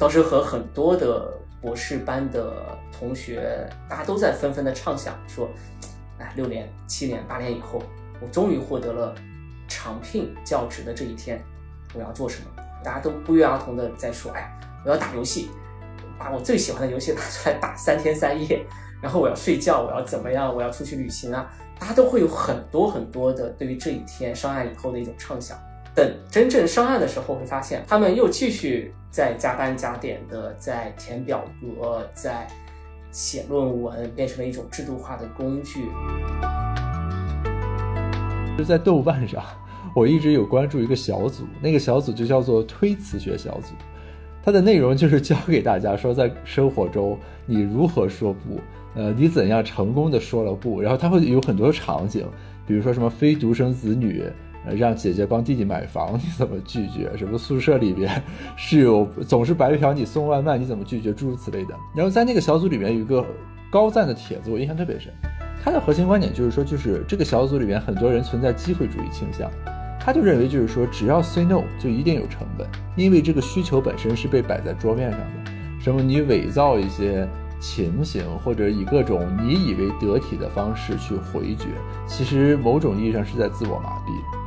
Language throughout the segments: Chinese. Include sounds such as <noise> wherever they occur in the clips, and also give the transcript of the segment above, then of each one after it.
当时和很多的博士班的同学，大家都在纷纷的畅想说，哎，六年、七年、八年以后，我终于获得了长聘教职的这一天，我要做什么？大家都不约而同的在说，哎，我要打游戏，把我最喜欢的游戏拿出来打三天三夜，然后我要睡觉，我要怎么样？我要出去旅行啊！大家都会有很多很多的对于这一天上岸以后的一种畅想。等真正上岸的时候，会发现他们又继续在加班加点的在填表格，在写论文，变成了一种制度化的工具。就在豆瓣上，我一直有关注一个小组，那个小组就叫做推辞学小组，它的内容就是教给大家说，在生活中你如何说不，呃，你怎样成功的说了不，然后它会有很多场景，比如说什么非独生子女。让姐姐帮弟弟买房，你怎么拒绝？什么宿舍里边室友总是白嫖你送外卖，你怎么拒绝？诸如此类的。然后在那个小组里面有一个高赞的帖子，我印象特别深。他的核心观点就是说，就是这个小组里面很多人存在机会主义倾向，他就认为就是说，只要 say no 就一定有成本，因为这个需求本身是被摆在桌面上的。什么你伪造一些。情形，或者以各种你以为得体的方式去回绝，其实某种意义上是在自我麻痹。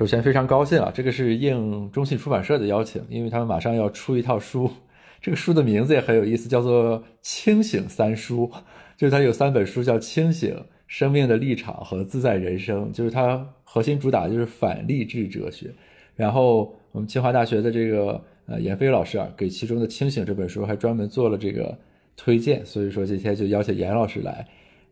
首先非常高兴啊，这个是应中信出版社的邀请，因为他们马上要出一套书，<laughs> 这个书的名字也很有意思，叫做《清醒三书》，就是它有三本书，叫《清醒》、《生命的立场》和《自在人生》，就是它核心主打就是反励志哲学，然后。我们清华大学的这个呃闫飞老师啊，给其中的《清醒》这本书还专门做了这个推荐，所以说今天就邀请闫老师来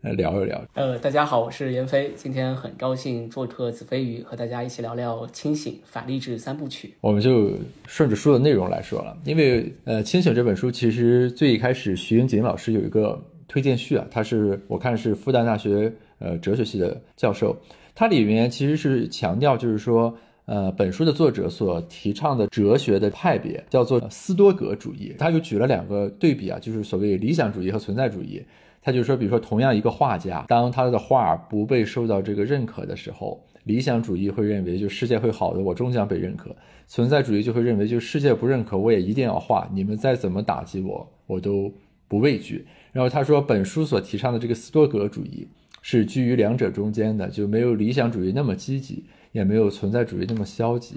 聊一聊。呃，大家好，我是闫飞，今天很高兴做客子非鱼，和大家一起聊聊《清醒反励志三部曲》。我们就顺着书的内容来说了，因为呃《清醒》这本书其实最一开始徐英锦老师有一个推荐序啊，他是我看是复旦大学呃哲学系的教授，它里面其实是强调就是说。呃，本书的作者所提倡的哲学的派别叫做斯多格主义。他就举了两个对比啊，就是所谓理想主义和存在主义。他就说，比如说，同样一个画家，当他的画不被受到这个认可的时候，理想主义会认为就世界会好的，我终将被认可；存在主义就会认为就世界不认可，我也一定要画，你们再怎么打击我，我都不畏惧。然后他说，本书所提倡的这个斯多格主义是居于两者中间的，就没有理想主义那么积极。也没有存在主义那么消极，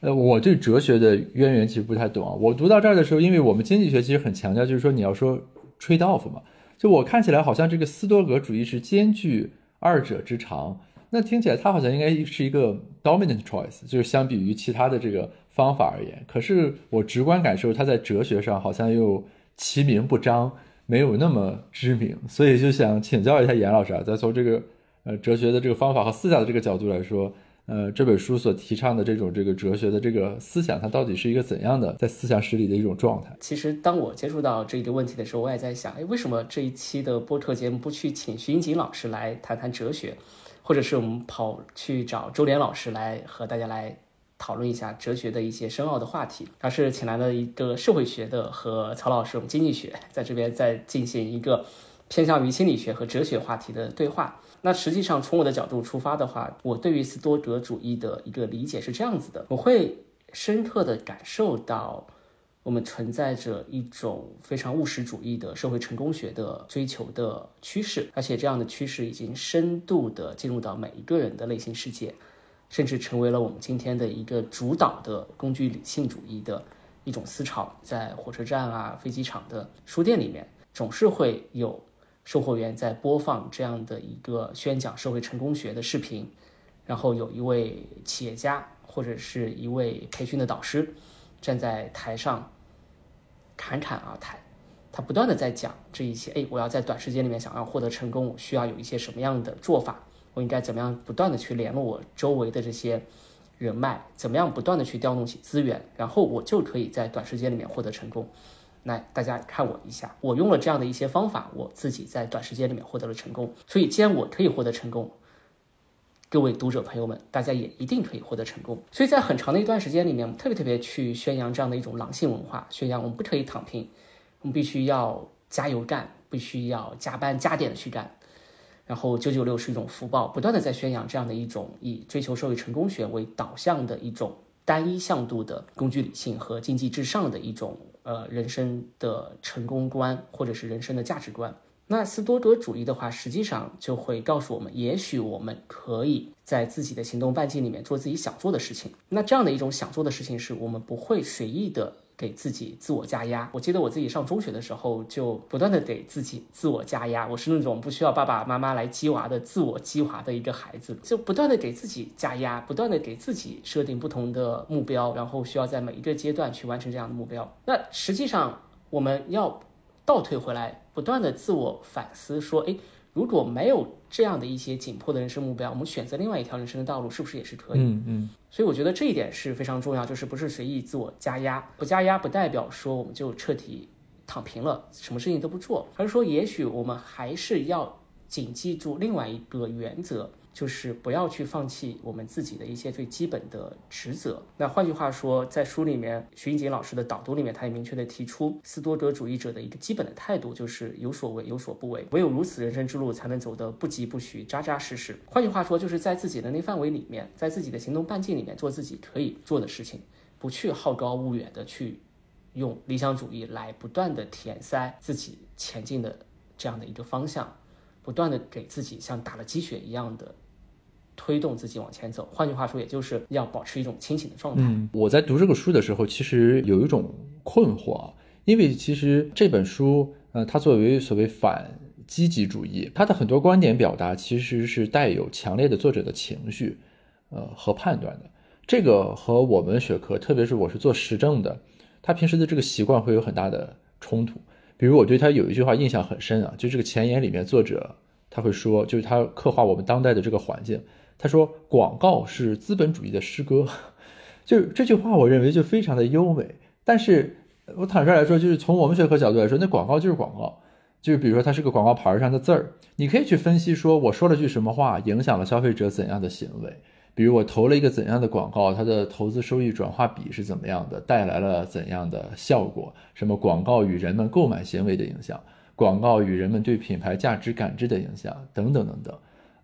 呃，我对哲学的渊源其实不太懂啊。我读到这儿的时候，因为我们经济学其实很强调，就是说你要说 trade off 嘛，就我看起来好像这个斯多格主义是兼具二者之长，那听起来它好像应该是一个 dominant choice，就是相比于其他的这个方法而言。可是我直观感受，它在哲学上好像又其名不彰，没有那么知名，所以就想请教一下严老师啊，再从这个呃哲学的这个方法和思想的这个角度来说。呃，这本书所提倡的这种这个哲学的这个思想，它到底是一个怎样的在思想史里的一种状态？其实，当我接触到这个问题的时候，我也在想，哎，为什么这一期的播客节目不去请徐英锦老师来谈谈哲学，或者是我们跑去找周濂老师来和大家来讨论一下哲学的一些深奥的话题？而是请来了一个社会学的和曹老师，我们经济学在这边在进行一个偏向于心理学和哲学话题的对话。那实际上，从我的角度出发的话，我对于斯多格主义的一个理解是这样子的：我会深刻的感受到，我们存在着一种非常务实主义的社会成功学的追求的趋势，而且这样的趋势已经深度的进入到每一个人的内心世界，甚至成为了我们今天的一个主导的工具理性主义的一种思潮。在火车站啊、飞机场的书店里面，总是会有。售货员在播放这样的一个宣讲社会成功学的视频，然后有一位企业家或者是一位培训的导师站在台上侃侃而谈，他不断的在讲这一些，哎，我要在短时间里面想要获得成功，我需要有一些什么样的做法？我应该怎么样不断的去联络我周围的这些人脉？怎么样不断的去调动起资源？然后我就可以在短时间里面获得成功。来大家看我一下，我用了这样的一些方法，我自己在短时间里面获得了成功。所以，既然我可以获得成功，各位读者朋友们，大家也一定可以获得成功。所以在很长的一段时间里面，我们特别特别去宣扬这样的一种狼性文化，宣扬我们不可以躺平，我们必须要加油干，必须要加班加点的去干。然后九九六是一种福报，不断的在宣扬这样的一种以追求社会成功学为导向的一种单一向度的工具理性和经济至上的一种呃人生的成功观或者是人生的价值观。那斯多德主义的话，实际上就会告诉我们，也许我们可以在自己的行动半径里面做自己想做的事情。那这样的一种想做的事情，是我们不会随意的。给自己自我加压。我记得我自己上中学的时候，就不断的给自己自我加压。我是那种不需要爸爸妈妈来激娃的自我激娃的一个孩子，就不断的给自己加压，不断的给自己设定不同的目标，然后需要在每一个阶段去完成这样的目标。那实际上我们要倒退回来，不断的自我反思，说，哎。如果没有这样的一些紧迫的人生目标，我们选择另外一条人生的道路，是不是也是可以？嗯嗯。所以我觉得这一点是非常重要，就是不是随意自我加压，不加压不代表说我们就彻底躺平了，什么事情都不做，而是说也许我们还是要谨记住另外一个原则。就是不要去放弃我们自己的一些最基本的职责。那换句话说，在书里面，徐英锦老师的导读里面，他也明确的提出，斯多德主义者的一个基本的态度就是有所为，有所不为。唯有如此，人生之路才能走得不疾不徐，扎扎实实。换句话说，就是在自己的能力范围里面，在自己的行动半径里面做自己可以做的事情，不去好高骛远的去用理想主义来不断的填塞自己前进的这样的一个方向，不断的给自己像打了鸡血一样的。推动自己往前走，换句话说，也就是要保持一种清醒的状态。我在读这个书的时候，其实有一种困惑，因为其实这本书，呃，它作为所谓反积极主义，它的很多观点表达其实是带有强烈的作者的情绪，呃和判断的。这个和我们学科，特别是我是做实证的，他平时的这个习惯会有很大的冲突。比如我对他有一句话印象很深啊，就这个前言里面，作者他会说，就是他刻画我们当代的这个环境。他说：“广告是资本主义的诗歌。”就这句话，我认为就非常的优美。但是我坦率来说，就是从我们学科角度来说，那广告就是广告。就是比如说，它是个广告牌上的字儿，你可以去分析说，我说了句什么话，影响了消费者怎样的行为。比如我投了一个怎样的广告，它的投资收益转化比是怎么样的，带来了怎样的效果？什么广告与人们购买行为的影响，广告与人们对品牌价值感知的影响，等等等等。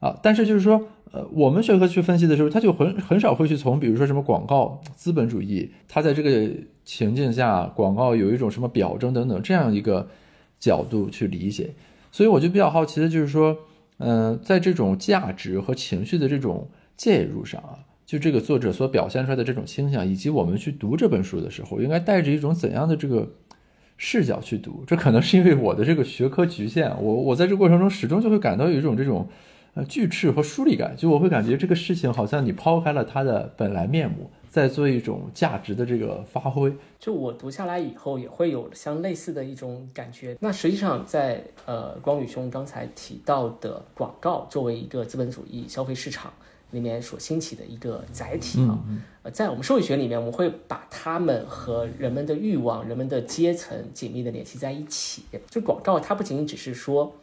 啊，但是就是说，呃，我们学科去分析的时候，他就很很少会去从，比如说什么广告资本主义，它在这个情境下，广告有一种什么表征等等这样一个角度去理解。所以我就比较好奇的就是说，嗯，在这种价值和情绪的这种介入上啊，就这个作者所表现出来的这种倾向，以及我们去读这本书的时候，应该带着一种怎样的这个视角去读？这可能是因为我的这个学科局限，我我在这过程中始终就会感到有一种这种。呃，巨斥和疏离感，就我会感觉这个事情好像你抛开了它的本来面目，在做一种价值的这个发挥。就我读下来以后，也会有相类似的一种感觉。那实际上，在呃光宇兄刚才提到的广告作为一个资本主义消费市场里面所兴起的一个载体啊，呃，在我们社会学里面，我们会把它们和人们的欲望、人们的阶层紧密的联系在一起。就广告，它不仅仅只是说。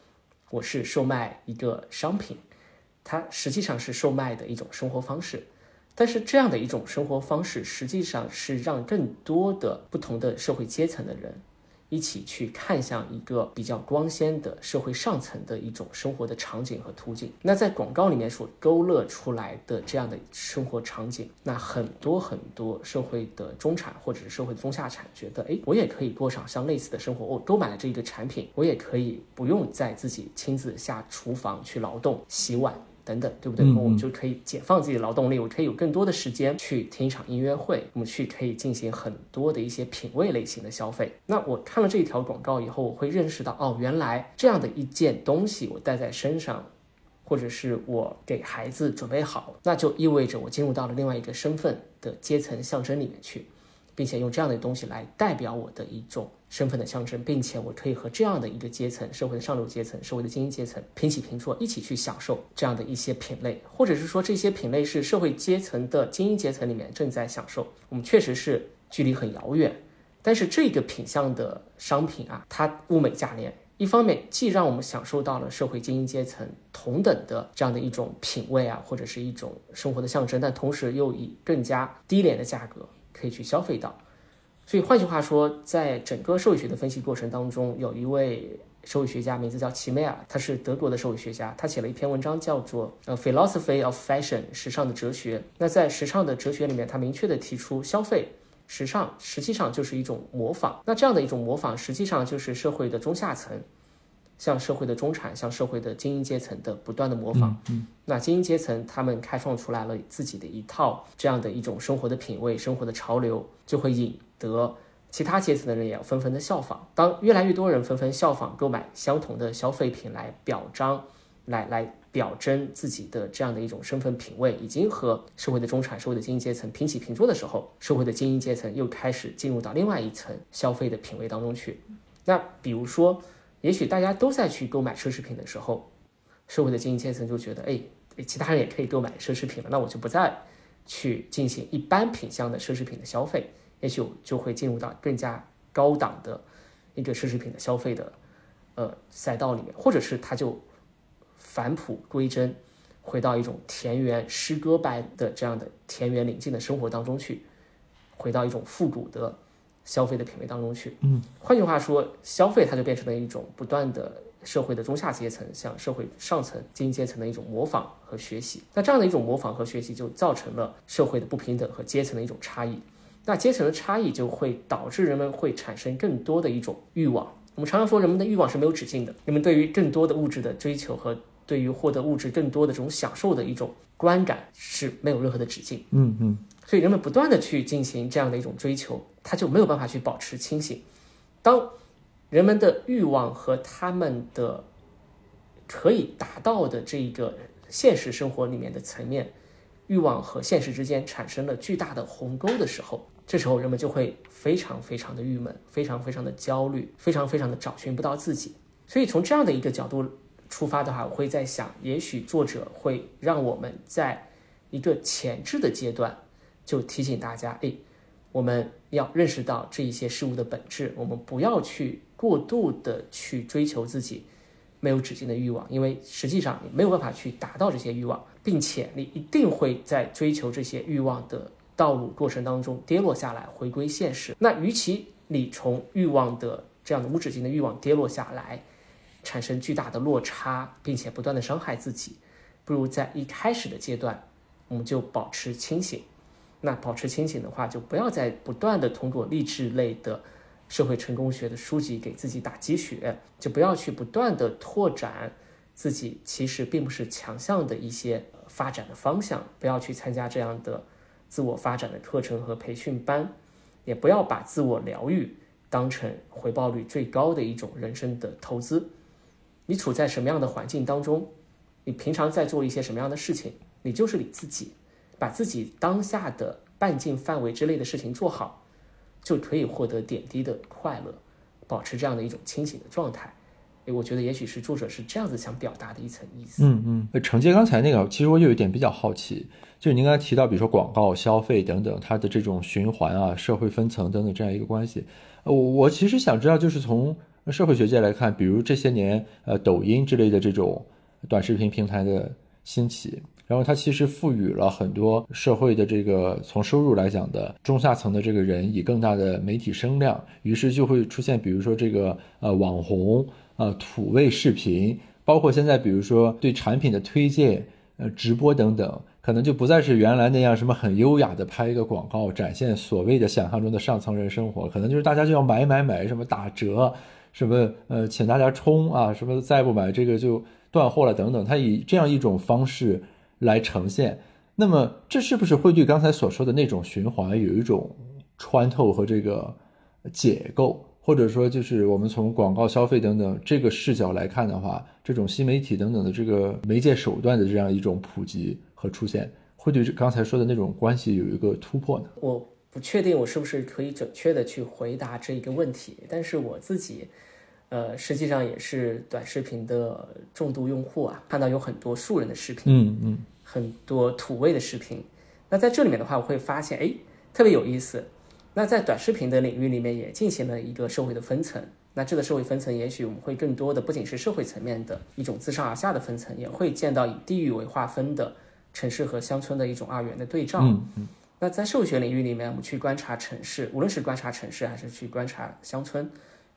我是售卖一个商品，它实际上是售卖的一种生活方式，但是这样的一种生活方式，实际上是让更多的不同的社会阶层的人。一起去看向一个比较光鲜的社会上层的一种生活的场景和途径。那在广告里面所勾勒出来的这样的生活场景，那很多很多社会的中产或者是社会的中下产觉得，哎，我也可以过上像类似的生活。我都买了这一个产品，我也可以不用再自己亲自下厨房去劳动洗碗。等等，对不对？那我们就可以解放自己的劳动力，我可以有更多的时间去听一场音乐会，我们去可以进行很多的一些品味类型的消费。那我看了这一条广告以后，我会认识到，哦，原来这样的一件东西我带在身上，或者是我给孩子准备好，那就意味着我进入到了另外一个身份的阶层象征里面去。并且用这样的东西来代表我的一种身份的象征，并且我可以和这样的一个阶层，社会的上流阶层，社会的精英阶层平起平坐，一起去享受这样的一些品类，或者是说这些品类是社会阶层的精英阶层里面正在享受。我们确实是距离很遥远，但是这个品相的商品啊，它物美价廉，一方面既让我们享受到了社会精英阶层同等的这样的一种品味啊，或者是一种生活的象征，但同时又以更加低廉的价格。可以去消费到，所以换句话说，在整个社会学的分析过程当中，有一位社会学家，名字叫齐梅尔，他是德国的社会学家，他写了一篇文章叫做《呃 Philosophy of Fashion》时尚的哲学。那在时尚的哲学里面，他明确的提出，消费时尚实际上就是一种模仿。那这样的一种模仿，实际上就是社会的中下层。向社会的中产，向社会的精英阶层的不断的模仿，嗯，那精英阶层他们开创出来了自己的一套这样的一种生活的品味、生活的潮流，就会引得其他阶层的人也要纷纷的效仿。当越来越多人纷纷效仿购买相同的消费品来表彰、来来表征自己的这样的一种身份品味，已经和社会的中产、社会的精英阶层平起平坐的时候，社会的精英阶层又开始进入到另外一层消费的品味当中去。那比如说。也许大家都在去购买奢侈品的时候，社会的精英阶层就觉得，哎，其他人也可以购买奢侈品了，那我就不再去进行一般品相的奢侈品的消费，也许就会进入到更加高档的一个奢侈品的消费的呃赛道里面，或者是他就返璞归真，回到一种田园诗歌般的这样的田园宁静的生活当中去，回到一种复古的。消费的品味当中去，嗯，换句话说，消费它就变成了一种不断的社会的中下阶层向社会上层精英阶层的一种模仿和学习。那这样的一种模仿和学习，就造成了社会的不平等和阶层的一种差异。那阶层的差异就会导致人们会产生更多的一种欲望。我们常常说，人们的欲望是没有止境的。人们对于更多的物质的追求和对于获得物质更多的这种享受的一种观感是没有任何的止境。嗯嗯。所以人们不断的去进行这样的一种追求，他就没有办法去保持清醒。当人们的欲望和他们的可以达到的这个现实生活里面的层面，欲望和现实之间产生了巨大的鸿沟的时候，这时候人们就会非常非常的郁闷，非常非常的焦虑，非常非常的找寻不到自己。所以从这样的一个角度出发的话，我会在想，也许作者会让我们在一个前置的阶段。就提醒大家，哎，我们要认识到这一些事物的本质，我们不要去过度的去追求自己没有止境的欲望，因为实际上你没有办法去达到这些欲望，并且你一定会在追求这些欲望的道路过程当中跌落下来，回归现实。那与其你从欲望的这样的无止境的欲望跌落下来，产生巨大的落差，并且不断的伤害自己，不如在一开始的阶段，我们就保持清醒。那保持清醒的话，就不要再不断的通过励志类的社会成功学的书籍给自己打鸡血，就不要去不断的拓展自己其实并不是强项的一些发展的方向，不要去参加这样的自我发展的课程和培训班，也不要把自我疗愈当成回报率最高的一种人生的投资。你处在什么样的环境当中，你平常在做一些什么样的事情，你就是你自己。把自己当下的半径范围之内的事情做好，就可以获得点滴的快乐，保持这样的一种清醒的状态。诶，我觉得也许是作者是这样子想表达的一层意思。嗯嗯。承接刚才那个，其实我有一点比较好奇，就是您刚才提到，比如说广告、消费等等，它的这种循环啊、社会分层等等这样一个关系。我我其实想知道，就是从社会学界来看，比如这些年呃抖音之类的这种短视频平台的兴起。然后它其实赋予了很多社会的这个从收入来讲的中下层的这个人以更大的媒体声量，于是就会出现，比如说这个呃网红呃土味视频，包括现在比如说对产品的推荐呃直播等等，可能就不再是原来那样什么很优雅的拍一个广告展现所谓的想象中的上层人生活，可能就是大家就要买买买什么打折，什么呃请大家冲啊，什么再不买这个就断货了等等，它以这样一种方式。来呈现，那么这是不是会对刚才所说的那种循环有一种穿透和这个解构，或者说就是我们从广告消费等等这个视角来看的话，这种新媒体等等的这个媒介手段的这样一种普及和出现，会对刚才说的那种关系有一个突破呢？我不确定我是不是可以准确的去回答这一个问题，但是我自己。呃，实际上也是短视频的重度用户啊，看到有很多素人的视频，嗯嗯，很多土味的视频。那在这里面的话，我会发现，哎，特别有意思。那在短视频的领域里面，也进行了一个社会的分层。那这个社会分层，也许我们会更多的不仅是社会层面的一种自上而下的分层，也会见到以地域为划分的城市和乡村的一种二元的对照。嗯嗯。那在社会学领域里面，我们去观察城市，无论是观察城市还是去观察乡村。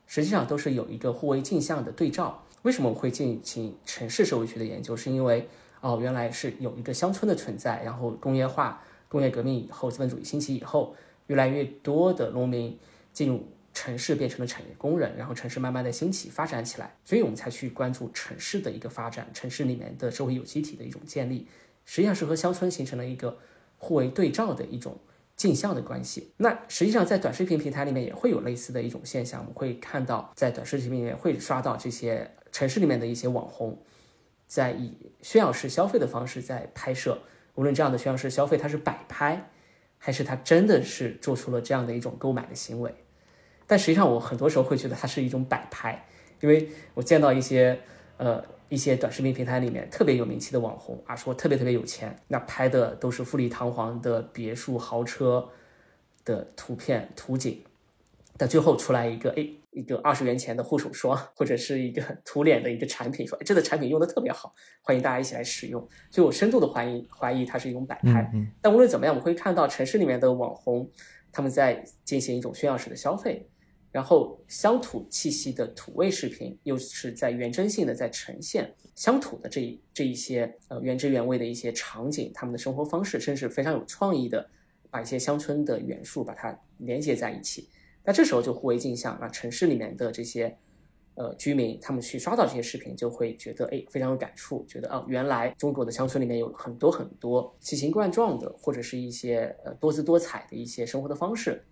实际上都是有一个互为镜像的对照。为什么我会进行城市社会学的研究？是因为哦，原来是有一个乡村的存在，然后工业化、工业革命以后，资本主义兴起以后，越来越多的农民进入城市，变成了产业工人，然后城市慢慢的兴起发展起来，所以我们才去关注城市的一个发展，城市里面的社会有机体的一种建立，实际上是和乡村形成了一个互为对照的一种镜像的关系。那实际上在短视频平台里面也会有类似的一种现象，我们会看到在短视频里面会刷到这些城市里面的一些网红。在以炫耀式消费的方式在拍摄，无论这样的炫耀式消费它是摆拍，还是他真的是做出了这样的一种购买的行为，但实际上我很多时候会觉得它是一种摆拍，因为我见到一些呃一些短视频平台里面特别有名气的网红啊，说特别特别有钱，那拍的都是富丽堂皇的别墅豪车的图片图景，但最后出来一个哎。一个二十元钱的护手霜，或者是一个 <laughs> 涂脸的一个产品，说这个产品用的特别好，欢迎大家一起来使用。所以我深度的怀疑怀疑它是一种摆拍。但无论怎么样，我会看到城市里面的网红他们在进行一种炫耀式的消费，然后乡土气息的土味视频又是在原真性的在呈现乡土的这一这一些呃原汁原味的一些场景，他们的生活方式，甚至非常有创意的把一些乡村的元素把它连接在一起。那这时候就互为镜像，那城市里面的这些，呃，居民他们去刷到这些视频，就会觉得，哎，非常有感触，觉得啊，原来中国的乡村里面有很多很多奇形怪状的，或者是一些呃多姿多彩的一些生活的方式，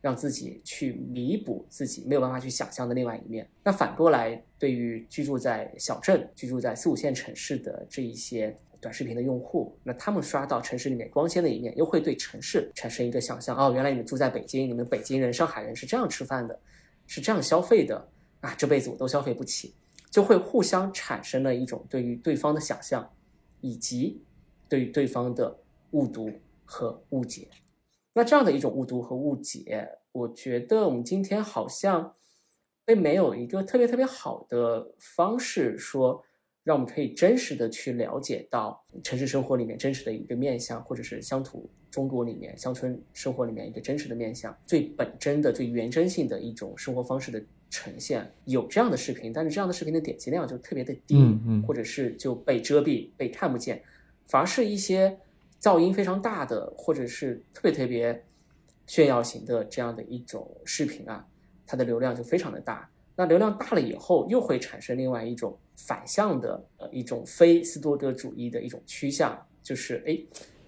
让自己去弥补自己没有办法去想象的另外一面。那反过来，对于居住在小镇、居住在四五线城市的这一些。短视频的用户，那他们刷到城市里面光鲜的一面，又会对城市产生一个想象。哦，原来你们住在北京，你们北京人、上海人是这样吃饭的，是这样消费的啊！这辈子我都消费不起，就会互相产生了一种对于对方的想象，以及对于对方的误读和误解。那这样的一种误读和误解，我觉得我们今天好像并没有一个特别特别好的方式说。让我们可以真实的去了解到城市生活里面真实的一个面相，或者是乡土中国里面乡村生活里面一个真实的面相，最本真的、最原真性的一种生活方式的呈现。有这样的视频，但是这样的视频的点击量就特别的低，嗯嗯或者是就被遮蔽、被看不见。反而是一些噪音非常大的，或者是特别特别炫耀型的这样的一种视频啊，它的流量就非常的大。那流量大了以后，又会产生另外一种反向的呃一种非斯多德主义的一种趋向，就是哎，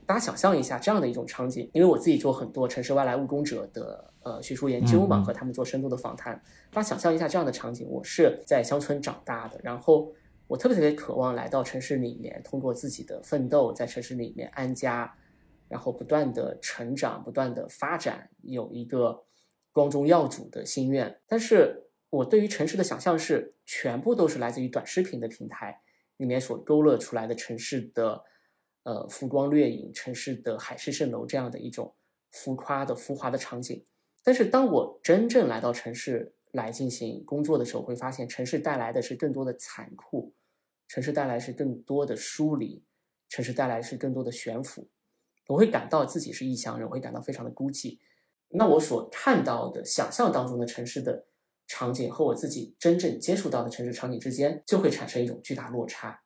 大家想象一下这样的一种场景，因为我自己做很多城市外来务工者的呃学术研究嘛，和他们做深度的访谈，大家想象一下这样的场景，我是在乡村长大的，然后我特别特别渴望来到城市里面，通过自己的奋斗在城市里面安家，然后不断的成长，不断的发展，有一个光宗耀祖的心愿，但是。我对于城市的想象是，全部都是来自于短视频的平台里面所勾勒出来的城市的，呃，浮光掠影、城市的海市蜃楼这样的一种浮夸的、浮华的场景。但是，当我真正来到城市来进行工作的时候，会发现城市带来的是更多的残酷，城市带来是更多的疏离，城市带来是更多的悬浮。我会感到自己是异乡人，我会感到非常的孤寂。那我所看到的、想象当中的城市的。场景和我自己真正接触到的城市场景之间就会产生一种巨大落差，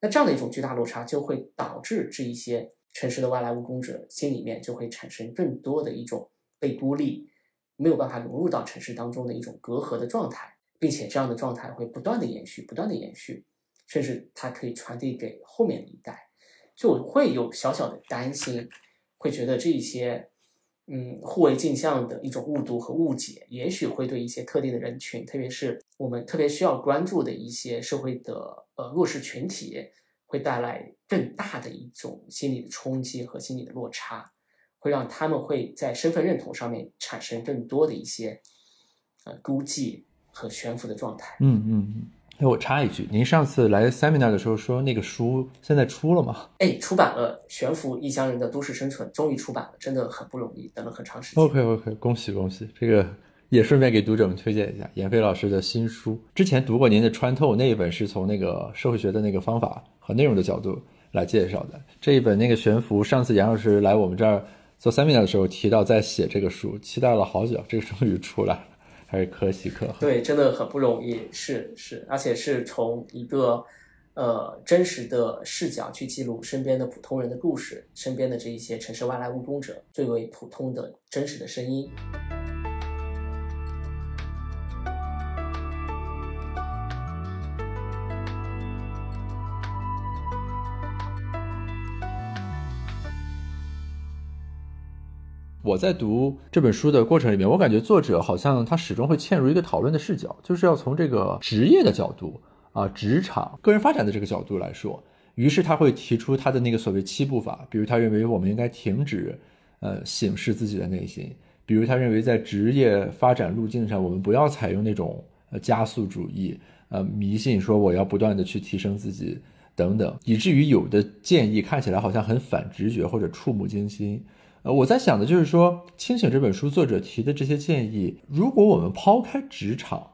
那这样的一种巨大落差就会导致这一些城市的外来务工者心里面就会产生更多的一种被孤立、没有办法融入到城市当中的一种隔阂的状态，并且这样的状态会不断的延续、不断的延续，甚至它可以传递给后面的一代，就会有小小的担心，会觉得这一些。嗯，互为镜像的一种误读和误解，也许会对一些特定的人群，特别是我们特别需要关注的一些社会的呃弱势群体，会带来更大的一种心理的冲击和心理的落差，会让他们会在身份认同上面产生更多的一些呃孤寂和悬浮的状态。嗯嗯嗯。哎，我插一句，您上次来 seminar 的时候说那个书现在出了吗？哎，出版了《悬浮异乡人的都市生存》，终于出版了，真的很不容易，等了很长时间。OK OK，恭喜恭喜！这个也顺便给读者们推荐一下闫飞老师的新书。之前读过您的《穿透》那一本，是从那个社会学的那个方法和内容的角度来介绍的。这一本那个《悬浮》，上次杨老师来我们这儿做 seminar 的时候提到在写这个书，期待了好久，这个终于出来了。还是可喜可贺。对，真的很不容易，是是，而且是从一个呃真实的视角去记录身边的普通人的故事，身边的这一些城市外来务工者最为普通的真实的声音。我在读这本书的过程里面，我感觉作者好像他始终会嵌入一个讨论的视角，就是要从这个职业的角度啊，职场、个人发展的这个角度来说。于是他会提出他的那个所谓七步法，比如他认为我们应该停止，呃，审视自己的内心；比如他认为在职业发展路径上，我们不要采用那种呃加速主义，呃，迷信说我要不断的去提升自己等等，以至于有的建议看起来好像很反直觉或者触目惊心。呃，我在想的就是说，《清醒》这本书作者提的这些建议，如果我们抛开职场、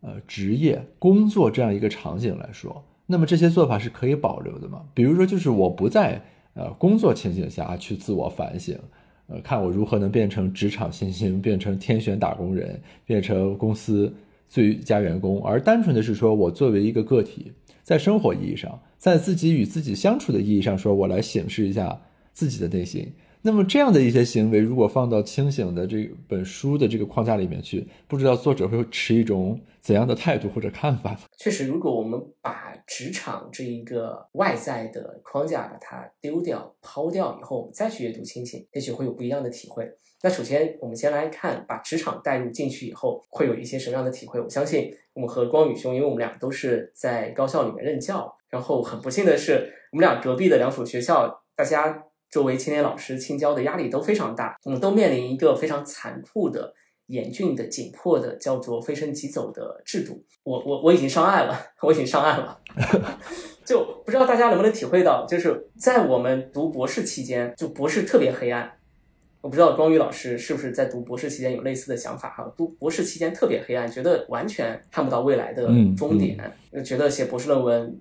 呃职业工作这样一个场景来说，那么这些做法是可以保留的吗？比如说，就是我不在呃工作情景下去自我反省，呃，看我如何能变成职场新星，变成天选打工人，变成公司最佳员工，而单纯的是说我作为一个个体，在生活意义上，在自己与自己相处的意义上，说我来审视一下自己的内心。那么这样的一些行为，如果放到清醒的这本书的这个框架里面去，不知道作者会持一种怎样的态度或者看法？确实，如果我们把职场这一个外在的框架把它丢掉、抛掉以后，我们再去阅读清醒，也许会有不一样的体会。那首先，我们先来看把职场带入进去以后，会有一些什么样的体会？我相信我们和光宇兄，因为我们俩都是在高校里面任教，然后很不幸的是，我们俩隔壁的两所学校，大家。作为青年老师，青椒的压力都非常大，我们都面临一个非常残酷的、严峻的、紧迫的，叫做“飞升即走”的制度。我我我已经上岸了，我已经上岸了。<laughs> <laughs> 就不知道大家能不能体会到，就是在我们读博士期间，就博士特别黑暗。我不知道光宇老师是不是在读博士期间有类似的想法哈？读博士期间特别黑暗，觉得完全看不到未来的终点，觉得写博士论文。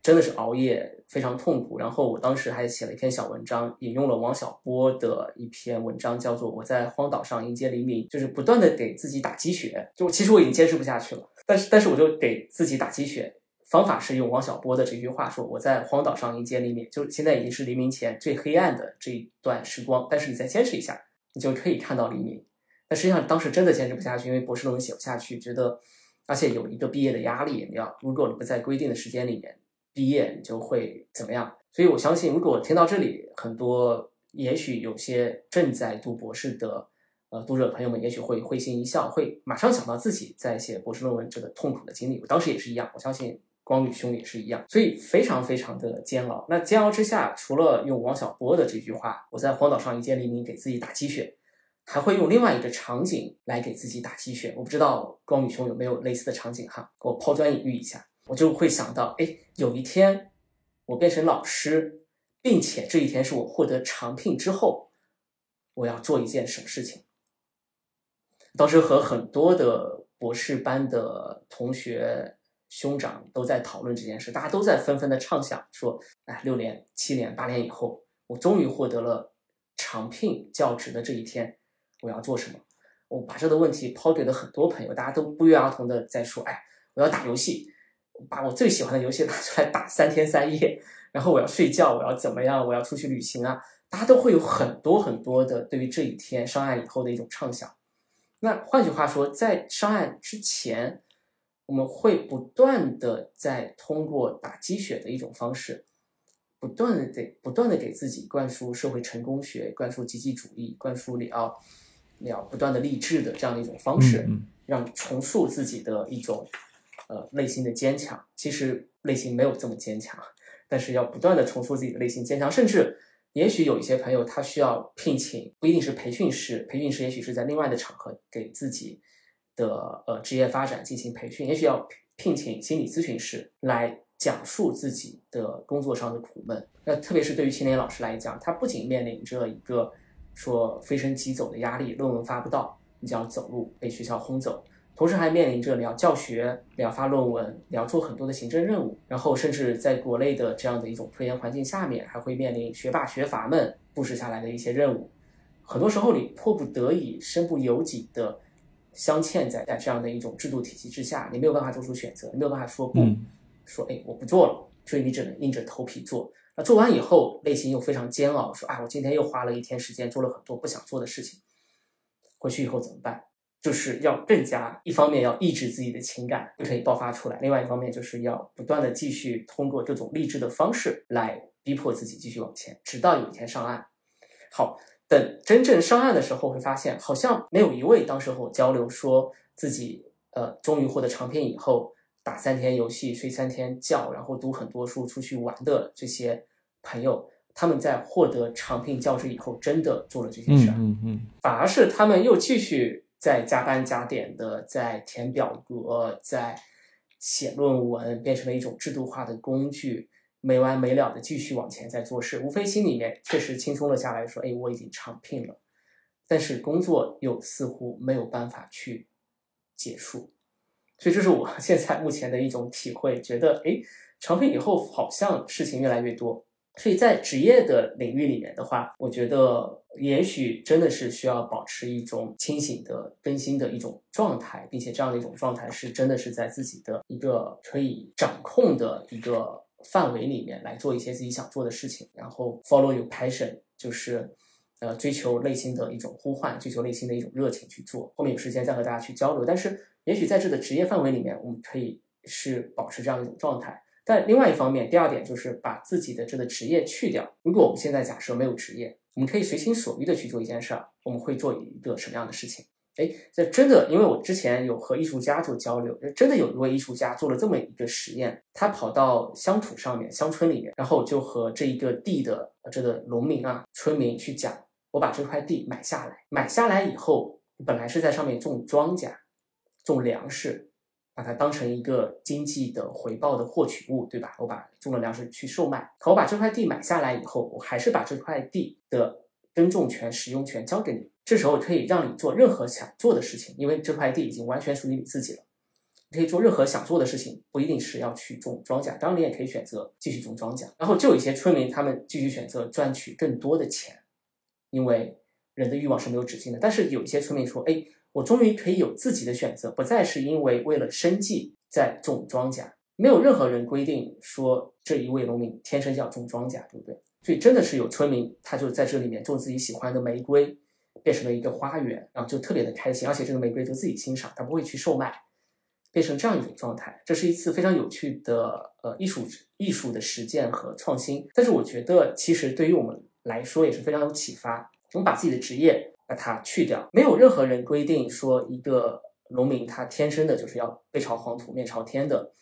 真的是熬夜非常痛苦，然后我当时还写了一篇小文章，引用了王小波的一篇文章，叫做《我在荒岛上迎接黎明》，就是不断的给自己打鸡血。就其实我已经坚持不下去了，但是但是我就给自己打鸡血，方法是用王小波的这句话说：“我在荒岛上迎接黎明。”就现在已经是黎明前最黑暗的这一段时光，但是你再坚持一下，你就可以看到黎明。但实际上当时真的坚持不下去，因为博士论文写不下去，觉得而且有一个毕业的压力，你要如果你不在规定的时间里面。毕业你就会怎么样？所以我相信，如果听到这里，很多也许有些正在读博士的呃读者朋友们，也许会会心一笑，会马上想到自己在写博士论文这个痛苦的经历。我当时也是一样，我相信光宇兄也是一样，所以非常非常的煎熬。那煎熬之下，除了用王小波的这句话“我在荒岛上一见黎明”给自己打鸡血，还会用另外一个场景来给自己打鸡血。我不知道光宇兄有没有类似的场景哈？我抛砖引玉一下。我就会想到，哎，有一天我变成老师，并且这一天是我获得长聘之后，我要做一件什么事情？当时和很多的博士班的同学兄长都在讨论这件事，大家都在纷纷的畅想说，哎，六年、七年、八年以后，我终于获得了长聘教职的这一天，我要做什么？我把这个问题抛给了很多朋友，大家都不约而同的在说，哎，我要打游戏。把我最喜欢的游戏拿出来打三天三夜，然后我要睡觉，我要怎么样？我要出去旅行啊！大家都会有很多很多的对于这一天上岸以后的一种畅想。那换句话说，在上岸之前，我们会不断的在通过打鸡血的一种方式，不断的给不断的给自己灌输社会成功学、灌输积极主义、灌输你要你要不断的励志的这样的一种方式，让重塑自己的一种。呃，内心的坚强，其实内心没有这么坚强，但是要不断的重复自己的内心坚强，甚至也许有一些朋友他需要聘请，不一定是培训师，培训师也许是在另外的场合给自己的呃职业发展进行培训，也许要聘请心理咨询师来讲述自己的工作上的苦闷。那特别是对于青年老师来讲，他不仅面临着一个说飞升即走的压力，论文发不到，你就要走路被学校轰走。同时还面临着你要教学，你要发论文，你要做很多的行政任务，然后甚至在国内的这样的一种科研环境下面，还会面临学霸学阀们布置下来的一些任务。很多时候你迫不得已、身不由己的镶嵌在在这样的一种制度体系之下，你没有办法做出选择，你没有办法说不，说哎我不做了，所以你只能硬着头皮做。那做完以后，内心又非常煎熬，说啊我今天又花了一天时间做了很多不想做的事情，回去以后怎么办？就是要更加一方面要抑制自己的情感不可以爆发出来，另外一方面就是要不断的继续通过这种励志的方式来逼迫自己继续往前，直到有一天上岸。好。等真正上岸的时候，会发现好像没有一位当时和我交流说自己呃终于获得长篇以后打三天游戏睡三天觉，然后读很多书出去玩的这些朋友，他们在获得长聘教职以后真的做了这些事儿，嗯嗯，反而是他们又继续在加班加点的在填表格，在写论文，变成了一种制度化的工具。没完没了的继续往前在做事，无非心里面确实轻松了下来，说：“哎，我已经长聘了。”但是工作又似乎没有办法去结束，所以这是我 <laughs> 现在目前的一种体会，觉得哎，长聘以后好像事情越来越多。所以在职业的领域里面的话，我觉得也许真的是需要保持一种清醒的更新的一种状态，并且这样的一种状态是真的是在自己的一个可以掌控的一个。范围里面来做一些自己想做的事情，然后 follow your passion，就是呃追求内心的一种呼唤，追求内心的一种热情去做。后面有时间再和大家去交流。但是也许在这个职业范围里面，我们可以是保持这样一种状态。但另外一方面，第二点就是把自己的这个职业去掉。如果我们现在假设没有职业，我们可以随心所欲的去做一件事儿，我们会做一个什么样的事情？哎，这真的，因为我之前有和艺术家做交流，真的有一位艺术家做了这么一个实验，他跑到乡土上面、乡村里面，然后就和这一个地的这个农民啊、村民去讲，我把这块地买下来，买下来以后，本来是在上面种庄稼、种粮食，把它当成一个经济的回报的获取物，对吧？我把种的粮食去售卖，可我把这块地买下来以后，我还是把这块地的耕种权、使用权交给你。这时候可以让你做任何想做的事情，因为这块地已经完全属于你自己了。你可以做任何想做的事情，不一定是要去种庄稼，当然你也可以选择继续种庄稼。然后就有一些村民，他们继续选择赚取更多的钱，因为人的欲望是没有止境的。但是有一些村民说：“哎，我终于可以有自己的选择，不再是因为为了生计在种庄稼。没有任何人规定说这一位农民天生就要种庄稼，对不对？所以真的是有村民，他就在这里面种自己喜欢的玫瑰。”变成了一个花园，然后就特别的开心，而且这个玫瑰都自己欣赏，他不会去售卖，变成这样一种状态。这是一次非常有趣的呃艺术艺术的实践和创新。但是我觉得，其实对于我们来说也是非常有启发。我们把自己的职业把它去掉，没有任何人规定说一个农民他天生的就是要背朝黄土面朝天的，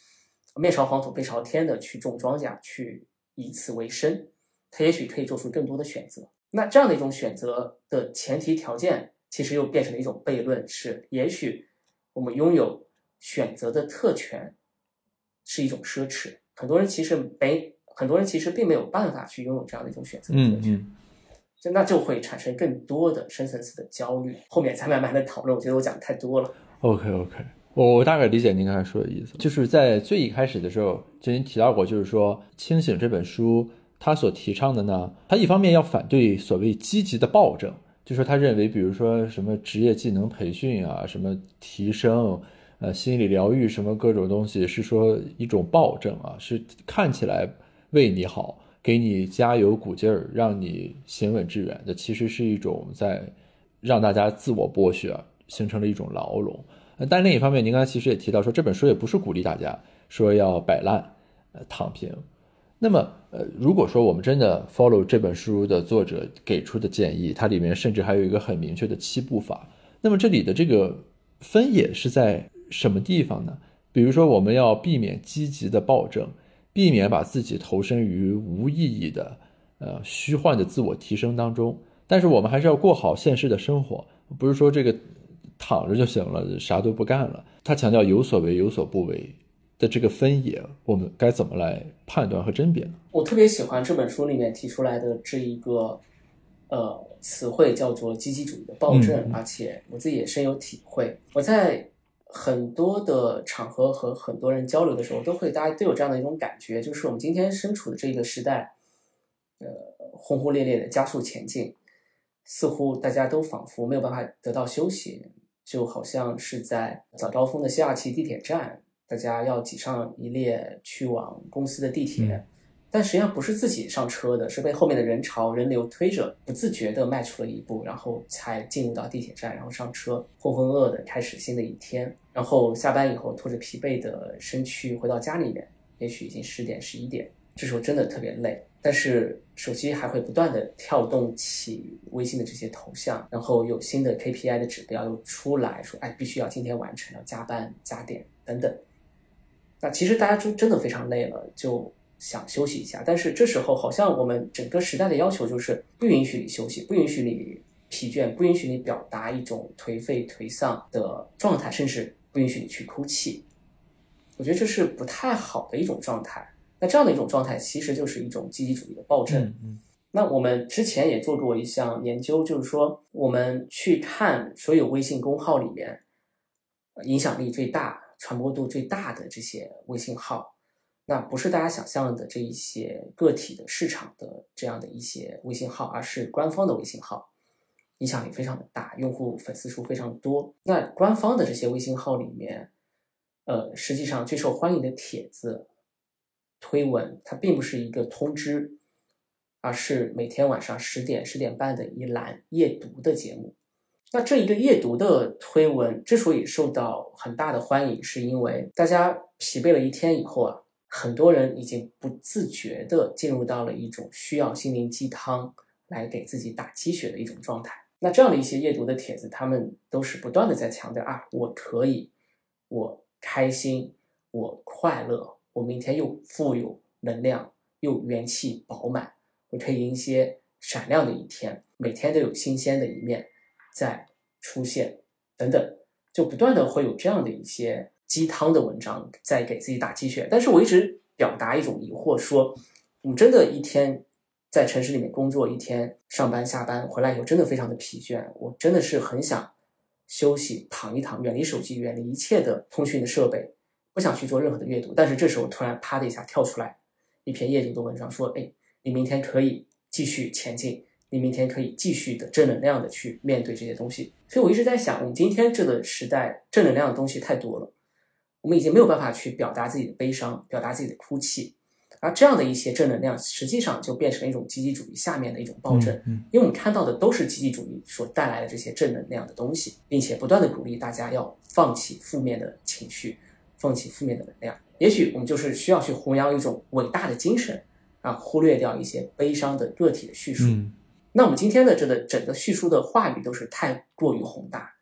面朝黄土背朝天的去种庄稼去以此为生，他也许可以做出更多的选择。那这样的一种选择的前提条件，其实又变成了一种悖论：是也许我们拥有选择的特权是一种奢侈。很多人其实没，很多人其实并没有办法去拥有这样的一种选择特权，就就那就会产生更多的深层次的焦虑。后面再慢慢的讨论，我觉得我讲的太多了。OK OK，我我大概理解您刚才说的意思，就是在最一开始的时候就您提到过，就是说《清醒》这本书。他所提倡的呢，他一方面要反对所谓积极的暴政，就说他认为，比如说什么职业技能培训啊，什么提升，呃，心理疗愈什么各种东西，是说一种暴政啊，是看起来为你好，给你加油鼓劲儿，让你行稳致远的，其实是一种在让大家自我剥削，形成了一种牢笼。但另一方面，您刚才其实也提到说，这本书也不是鼓励大家说要摆烂，呃，躺平。那么，呃，如果说我们真的 follow 这本书的作者给出的建议，它里面甚至还有一个很明确的七步法。那么这里的这个分野是在什么地方呢？比如说，我们要避免积极的暴政，避免把自己投身于无意义的、呃虚幻的自我提升当中。但是我们还是要过好现实的生活，不是说这个躺着就行了，啥都不干了。他强调有所为，有所不为。的这个分野，我们该怎么来判断和甄别呢？我特别喜欢这本书里面提出来的这一个呃词汇，叫做积极主义的暴政，而且我自己也深有体会。我在很多的场合和很多人交流的时候，都会大家都有这样的一种感觉，就是我们今天身处的这个时代，呃，轰轰烈烈的加速前进，似乎大家都仿佛没有办法得到休息，就好像是在早高峰的西二旗地铁站，大家要挤上一列去往公司的地铁，但实际上不是自己上车的，是被后面的人潮人流推着，不自觉地迈出了一步，然后才进入到地铁站，然后上车，浑浑噩噩的开始新的一天。然后下班以后，拖着疲惫的身躯回到家里面，也许已经十点十一点，这时候真的特别累。但是手机还会不断的跳动起微信的这些头像，然后有新的 KPI 的指标又出来说，哎，必须要今天完成，要加班加点等等。那其实大家就真的非常累了，就想休息一下。但是这时候好像我们整个时代的要求就是不允许你休息，不允许你疲倦，不允许你表达一种颓废颓丧的状态，甚至不允许你去哭泣。我觉得这是不太好的一种状态。那这样的一种状态，其实就是一种积极主义的暴政。嗯那我们之前也做过一项研究，就是说我们去看所有微信公号里面影响力最大、传播度最大的这些微信号，那不是大家想象的这一些个体的市场的这样的一些微信号，而是官方的微信号，影响力非常的大，用户粉丝数非常多。那官方的这些微信号里面，呃，实际上最受欢迎的帖子。推文它并不是一个通知，而是每天晚上十点十点半的一栏夜读的节目。那这一个夜读的推文之所以受到很大的欢迎，是因为大家疲惫了一天以后啊，很多人已经不自觉的进入到了一种需要心灵鸡汤来给自己打鸡血的一种状态。那这样的一些阅读的帖子，他们都是不断的在强调啊，我可以，我开心，我快乐。我明天又富有能量，又元气饱满，我可以迎接闪亮的一天。每天都有新鲜的一面在出现，等等，就不断的会有这样的一些鸡汤的文章在给自己打鸡血。但是我一直表达一种疑惑，说我们真的一天在城市里面工作一天，上班下班回来以后，真的非常的疲倦，我真的是很想休息，躺一躺，远离手机，远离一切的通讯的设备。不想去做任何的阅读，但是这时候突然啪的一下跳出来一篇夜读的文章，说：“哎，你明天可以继续前进，你明天可以继续的正能量的去面对这些东西。”所以我一直在想，我们今天这个时代正能量的东西太多了，我们已经没有办法去表达自己的悲伤，表达自己的哭泣，而这样的一些正能量，实际上就变成了一种积极主义下面的一种暴政，因为我们看到的都是积极主义所带来的这些正能量的东西，并且不断的鼓励大家要放弃负面的情绪。放弃负面的能量，也许我们就是需要去弘扬一种伟大的精神啊，忽略掉一些悲伤的个体的叙述。那我们今天的这个整个叙述的话语都是太过于宏大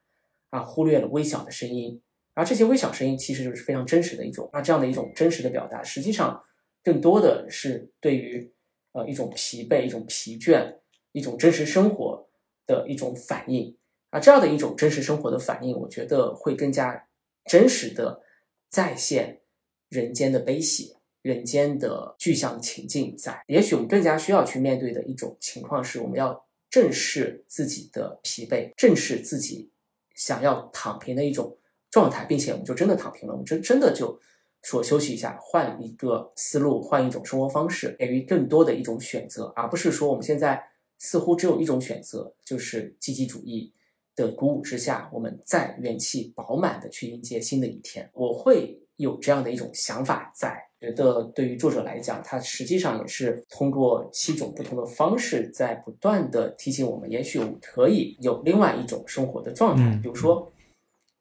啊，忽略了微小的声音，而这些微小声音其实就是非常真实的一种。那这样的一种真实的表达，实际上更多的是对于呃一种疲惫、一种疲倦、一种真实生活的一种反应啊。这样的一种真实生活的反应，我觉得会更加真实的。再现人间的悲喜，人间的具象情境在。也许我们更加需要去面对的一种情况是，我们要正视自己的疲惫，正视自己想要躺平的一种状态，并且我们就真的躺平了，我们真真的就说休息一下，换一个思路，换一种生活方式，给予更多的一种选择，而不是说我们现在似乎只有一种选择，就是积极主义。的鼓舞之下，我们再元气饱满的去迎接新的一天。我会有这样的一种想法，在觉得对于作者来讲，他实际上也是通过七种不同的方式，在不断的提醒我们，也许我们可以有另外一种生活的状态。比如说，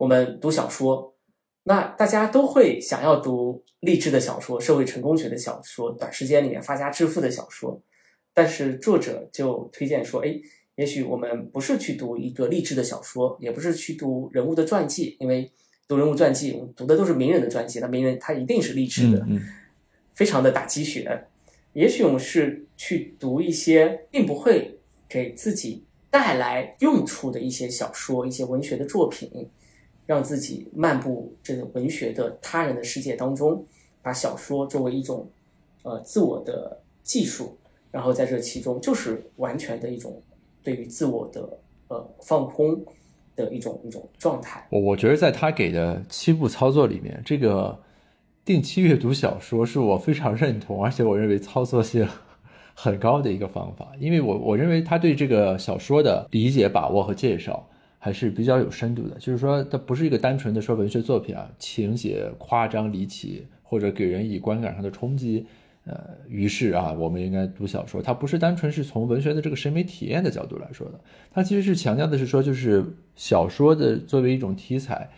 我们读小说，那大家都会想要读励志的小说、社会成功学的小说、短时间里面发家致富的小说，但是作者就推荐说，哎。也许我们不是去读一个励志的小说，也不是去读人物的传记，因为读人物传记，我们读的都是名人的传记，那名人他一定是励志的，非常的打鸡血。也许我们是去读一些并不会给自己带来用处的一些小说、一些文学的作品，让自己漫步这个文学的他人的世界当中，把小说作为一种呃自我的技术，然后在这其中就是完全的一种。对于自我的呃放空的一种一种状态，我我觉得在他给的七步操作里面，这个定期阅读小说是我非常认同，而且我认为操作性很高的一个方法。因为我我认为他对这个小说的理解、把握和介绍，还是比较有深度的。就是说，它不是一个单纯的说文学作品啊，情节夸张离奇，或者给人以观感上的冲击。呃，于是啊，我们应该读小说，它不是单纯是从文学的这个审美体验的角度来说的，它其实是强调的是说，就是小说的作为一种题材，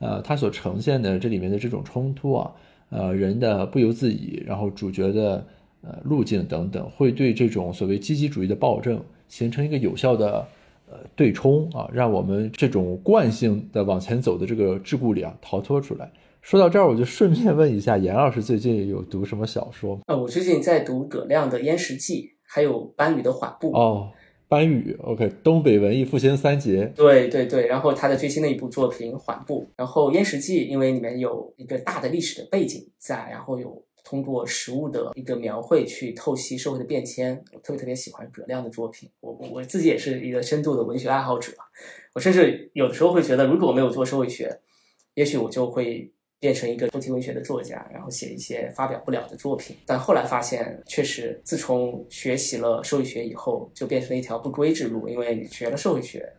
呃，它所呈现的这里面的这种冲突啊，呃，人的不由自己，然后主角的呃路径等等，会对这种所谓积极主义的暴政形成一个有效的呃对冲啊，让我们这种惯性的往前走的这个桎梏里啊逃脱出来。说到这儿，我就顺便问一下，严老师最近有读什么小说吗？啊，<laughs> 我最近在读葛亮的《燕食记》，还有班宇的《缓步》。哦，班宇，OK，东北文艺复兴三杰。对对对，然后他的最新的一部作品《缓步》，然后《燕食记》，因为里面有一个大的历史的背景在，然后有通过食物的一个描绘去透析社会的变迁，我特别特别喜欢葛亮的作品。我我自己也是一个深度的文学爱好者，我甚至有的时候会觉得，如果我没有做社会学，也许我就会。变成一个主题文学的作家，然后写一些发表不了的作品。但后来发现，确实自从学习了社会学以后，就变成了一条不归之路。因为你学了社会学，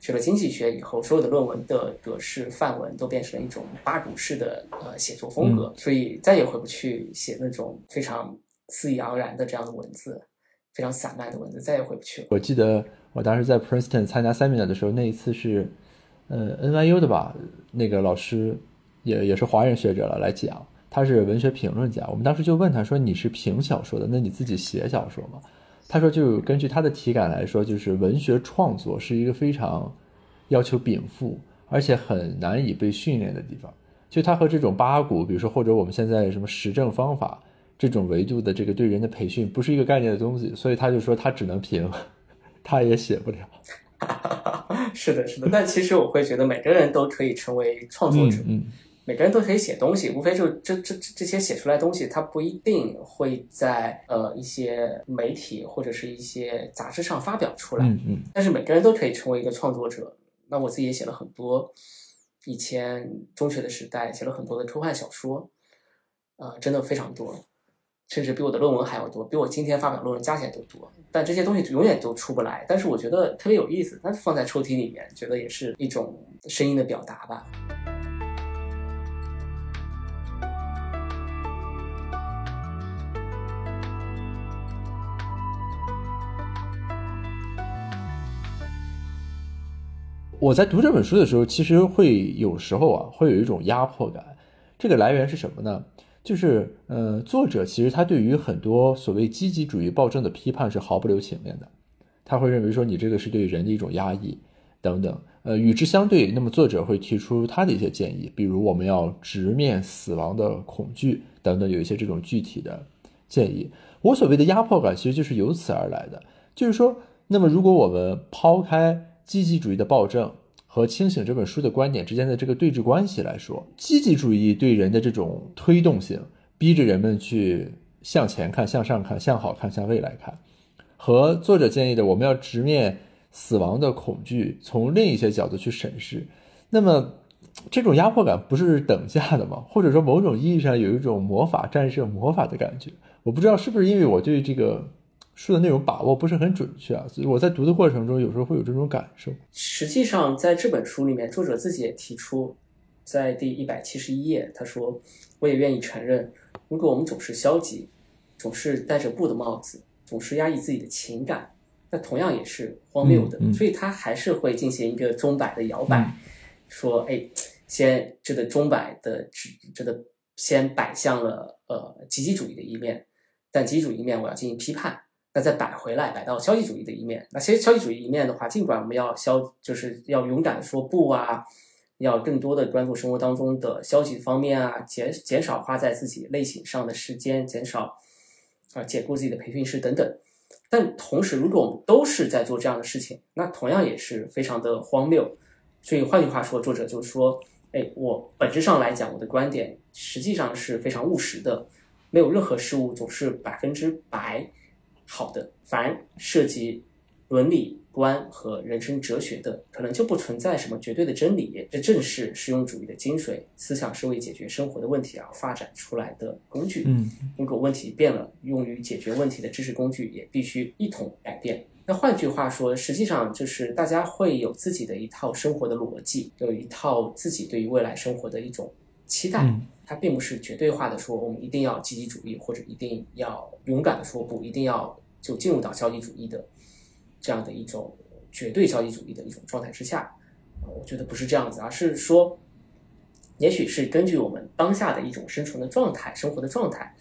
学了经济学以后，所有的论文的格式范文都变成了一种八股式的呃写作风格，所以再也回不去写那种非常肆意盎然的这样的文字，非常散漫的文字，再也回不去了。我记得我当时在 Princeton 参加 seminar 的时候，那一次是呃 NYU 的吧，那个老师。也也是华人学者了来讲，他是文学评论家。我们当时就问他说：“你是评小说的，那你自己写小说吗？”他说：“就根据他的体感来说，就是文学创作是一个非常要求禀赋，而且很难以被训练的地方。就他和这种八股，比如说或者我们现在什么实证方法这种维度的这个对人的培训，不是一个概念的东西。所以他就说他只能评，<laughs> 他也写不了。<laughs> 是的，是的。但其实我会觉得每个人都可以成为创作者。嗯。每个人都可以写东西，无非就这这这些写出来东西，它不一定会在呃一些媒体或者是一些杂志上发表出来。嗯嗯。但是每个人都可以成为一个创作者。那我自己也写了很多，以前中学的时代写了很多的科幻小说，呃，真的非常多，甚至比我的论文还要多，比我今天发表论文加起来都多。但这些东西永远都出不来。但是我觉得特别有意思，那放在抽屉里面，觉得也是一种声音的表达吧。我在读这本书的时候，其实会有时候啊，会有一种压迫感。这个来源是什么呢？就是，呃，作者其实他对于很多所谓积极主义暴政的批判是毫不留情面的。他会认为说你这个是对人的一种压抑，等等。呃，与之相对，那么作者会提出他的一些建议，比如我们要直面死亡的恐惧等等，有一些这种具体的建议。我所谓的压迫感，其实就是由此而来的。就是说，那么如果我们抛开。积极主义的暴政和《清醒》这本书的观点之间的这个对峙关系来说，积极主义对人的这种推动性，逼着人们去向前看、向上看、向好看、向未来看，和作者建议的我们要直面死亡的恐惧，从另一些角度去审视，那么这种压迫感不是等价的吗？或者说，某种意义上有一种魔法战胜魔法的感觉？我不知道是不是因为我对这个。书的内容把握不是很准确啊，所以我在读的过程中有时候会有这种感受。实际上，在这本书里面，作者自己也提出，在第一百七十一页，他说：“我也愿意承认，如果我们总是消极，总是戴着布的帽子，总是压抑自己的情感，那同样也是荒谬的。”所以，他还是会进行一个钟摆的摇摆，说：“哎，先这个钟摆的指这个先摆向了呃积极主义的一面，但积极主义一面我要进行批判。”那再摆回来，摆到消极主义的一面。那其实消极主义一面的话，尽管我们要消，就是要勇敢说不啊，要更多的关注生活当中的消极方面啊，减减少花在自己类型上的时间，减少啊解雇自己的培训师等等。但同时，如果我们都是在做这样的事情，那同样也是非常的荒谬。所以换句话说，作者就是说，哎，我本质上来讲，我的观点实际上是非常务实的，没有任何事物总是百分之百。好的，凡涉及伦理观和人生哲学的，可能就不存在什么绝对的真理。这正是实用主义的精髓。思想是为解决生活的问题而发展出来的工具。嗯，如果问题变了，用于解决问题的知识工具也必须一同改变。那换句话说，实际上就是大家会有自己的一套生活的逻辑，有一套自己对于未来生活的一种期待。它并不是绝对化的说我们一定要积极主义，或者一定要勇敢的说不，一定要就进入到消极主义的这样的一种绝对消极主义的一种状态之下。我觉得不是这样子，而是说，也许是根据我们当下的一种生存的状态、生活的状态，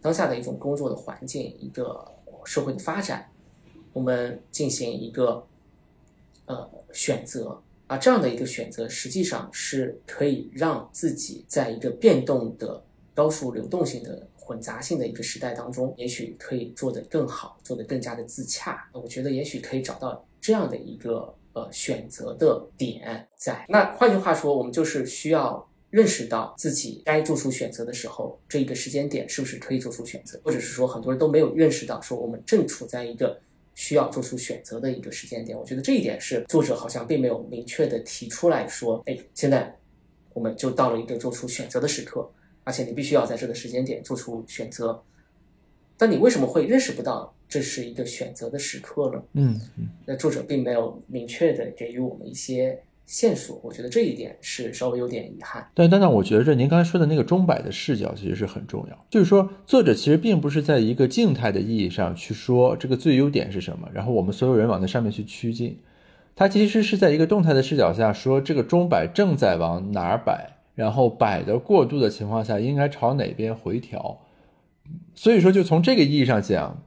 当下的一种工作的环境、一个社会的发展，我们进行一个呃选择。啊，这样的一个选择，实际上是可以让自己在一个变动的、高速流动性的、混杂性的一个时代当中，也许可以做得更好，做得更加的自洽。我觉得也许可以找到这样的一个呃选择的点在。那换句话说，我们就是需要认识到自己该做出选择的时候，这一个时间点是不是可以做出选择，或者是说很多人都没有认识到，说我们正处在一个。需要做出选择的一个时间点，我觉得这一点是作者好像并没有明确的提出来说，哎，现在我们就到了一个做出选择的时刻，而且你必须要在这个时间点做出选择。但你为什么会认识不到这是一个选择的时刻呢？嗯，那作者并没有明确的给予我们一些。线索，我觉得这一点是稍微有点遗憾。但但但，我觉得您刚才说的那个钟摆的视角其实是很重要。就是说，作者其实并不是在一个静态的意义上去说这个最优点是什么，然后我们所有人往那上面去趋近。他其实是在一个动态的视角下说，这个钟摆正在往哪儿摆，然后摆的过度的情况下应该朝哪边回调。所以说，就从这个意义上讲，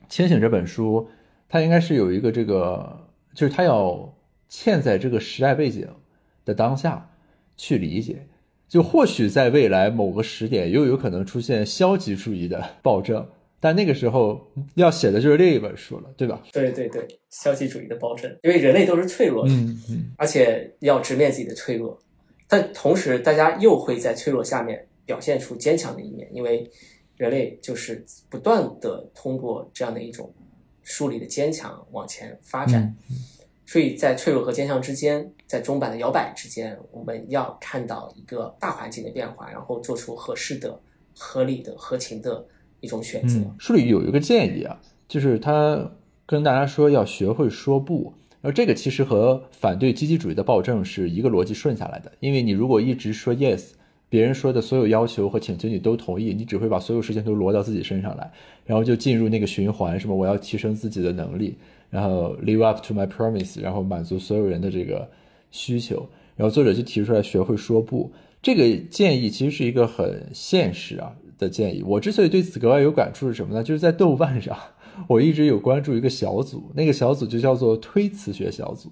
《清醒》这本书，它应该是有一个这个，就是它要。嵌在这个时代背景的当下去理解，就或许在未来某个时点又有可能出现消极主义的暴政，但那个时候要写的就是另一本书了，对吧？对对对，消极主义的暴政，因为人类都是脆弱的，嗯嗯，而且要直面自己的脆弱，但同时大家又会在脆弱下面表现出坚强的一面，因为人类就是不断的通过这样的一种树立的坚强往前发展。所所以在脆弱和坚强之间，在钟摆的摇摆之间，我们要看到一个大环境的变化，然后做出合适的、合理的、合情的一种选择。书里有一个建议啊，就是他跟大家说要学会说不，而这个其实和反对积极主义的暴政是一个逻辑顺下来的。因为你如果一直说 yes，别人说的所有要求和请求你都同意，你只会把所有事情都挪到自己身上来，然后就进入那个循环，什么我要提升自己的能力。然后 live up to my promise，然后满足所有人的这个需求。然后作者就提出来学会说不这个建议，其实是一个很现实啊的建议。我之所以对此格外有感触是什么呢？就是在豆瓣上，我一直有关注一个小组，那个小组就叫做推辞学小组，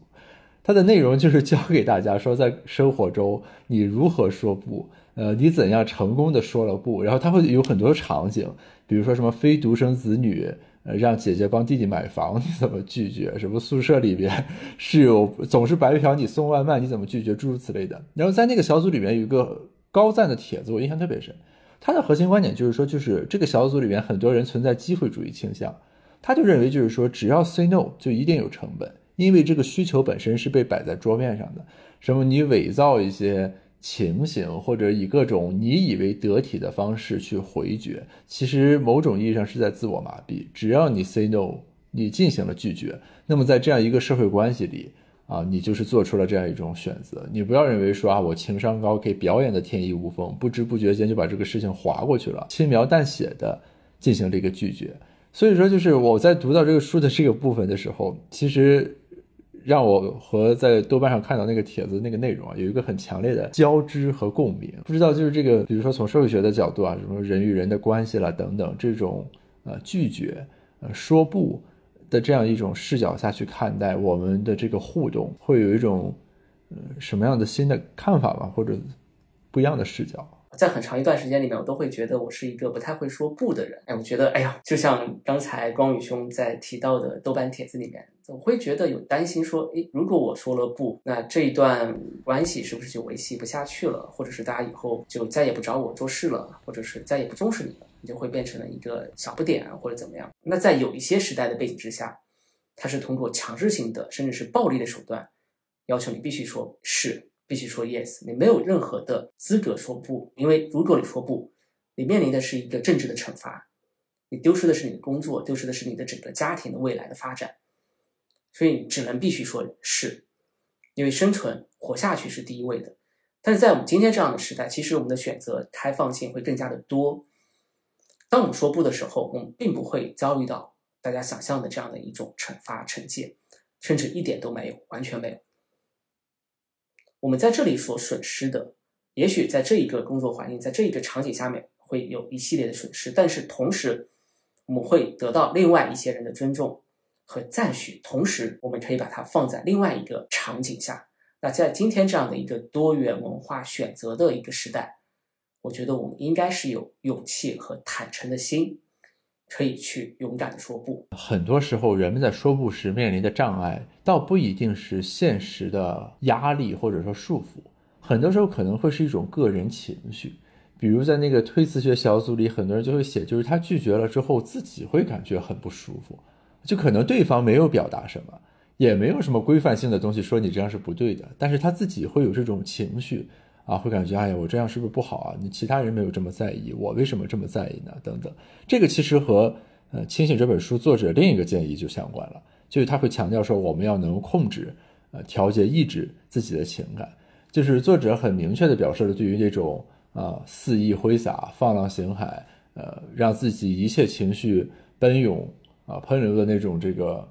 它的内容就是教给大家说，在生活中你如何说不，呃，你怎样成功的说了不。然后它会有很多场景，比如说什么非独生子女。呃，让姐姐帮弟弟买房，你怎么拒绝？什么宿舍里边室友总是白嫖你送外卖，你怎么拒绝？诸如此类的。然后在那个小组里面有一个高赞的帖子，我印象特别深。他的核心观点就是说，就是这个小组里面很多人存在机会主义倾向，他就认为就是说，只要 say no 就一定有成本，因为这个需求本身是被摆在桌面上的。什么你伪造一些。情形，或者以各种你以为得体的方式去回绝，其实某种意义上是在自我麻痹。只要你 say no，你进行了拒绝，那么在这样一个社会关系里啊，你就是做出了这样一种选择。你不要认为说啊，我情商高，可以表演的天衣无缝，不知不觉间就把这个事情划过去了，轻描淡写的进行了一个拒绝。所以说，就是我在读到这个书的这个部分的时候，其实。让我和在豆瓣上看到那个帖子那个内容啊，有一个很强烈的交织和共鸣。不知道就是这个，比如说从社会学的角度啊，什么人与人的关系啦等等，这种呃拒绝、呃说不的这样一种视角下去看待我们的这个互动，会有一种呃什么样的新的看法吧，或者不一样的视角。在很长一段时间里面，我都会觉得我是一个不太会说不的人。哎，我觉得，哎呀，就像刚才光宇兄在提到的豆瓣帖子里面，我会觉得有担心说，哎，如果我说了不，那这一段关系是不是就维系不下去了？或者是大家以后就再也不找我做事了，或者是再也不重视你了，你就会变成了一个小不点或者怎么样？那在有一些时代的背景之下，他是通过强制性的甚至是暴力的手段，要求你必须说是。必须说 yes，你没有任何的资格说不，因为如果你说不，你面临的是一个政治的惩罚，你丢失的是你的工作，丢失的是你的整个家庭的未来的发展。所以你只能必须说是，因为生存活下去是第一位的。但是在我们今天这样的时代，其实我们的选择开放性会更加的多。当我们说不的时候，我们并不会遭遇到大家想象的这样的一种惩罚惩戒，甚至一点都没有，完全没有。我们在这里所损失的，也许在这一个工作环境，在这一个场景下面会有一系列的损失，但是同时我们会得到另外一些人的尊重和赞许，同时我们可以把它放在另外一个场景下。那在今天这样的一个多元文化选择的一个时代，我觉得我们应该是有勇气和坦诚的心。可以去勇敢的说不。很多时候，人们在说不时面临的障碍，倒不一定是现实的压力或者说束缚，很多时候可能会是一种个人情绪。比如在那个推辞学小组里，很多人就会写，就是他拒绝了之后，自己会感觉很不舒服，就可能对方没有表达什么，也没有什么规范性的东西说你这样是不对的，但是他自己会有这种情绪。啊，会感觉哎呀，我这样是不是不好啊？你其他人没有这么在意，我为什么这么在意呢？等等，这个其实和呃《清醒》这本书作者另一个建议就相关了，就是他会强调说，我们要能控制、呃调节、抑制自己的情感。就是作者很明确的表示了，对于这种啊肆意挥洒、放浪形骸，呃让自己一切情绪奔涌啊喷流的那种这个。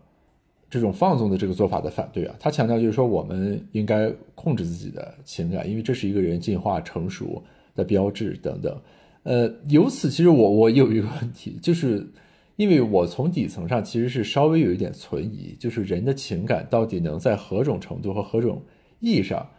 这种放纵的这个做法的反对啊，他强调就是说，我们应该控制自己的情感，因为这是一个人进化成熟的标志等等。呃，由此其实我我有一个问题，就是因为我从底层上其实是稍微有一点存疑，就是人的情感到底能在何种程度和何种意义上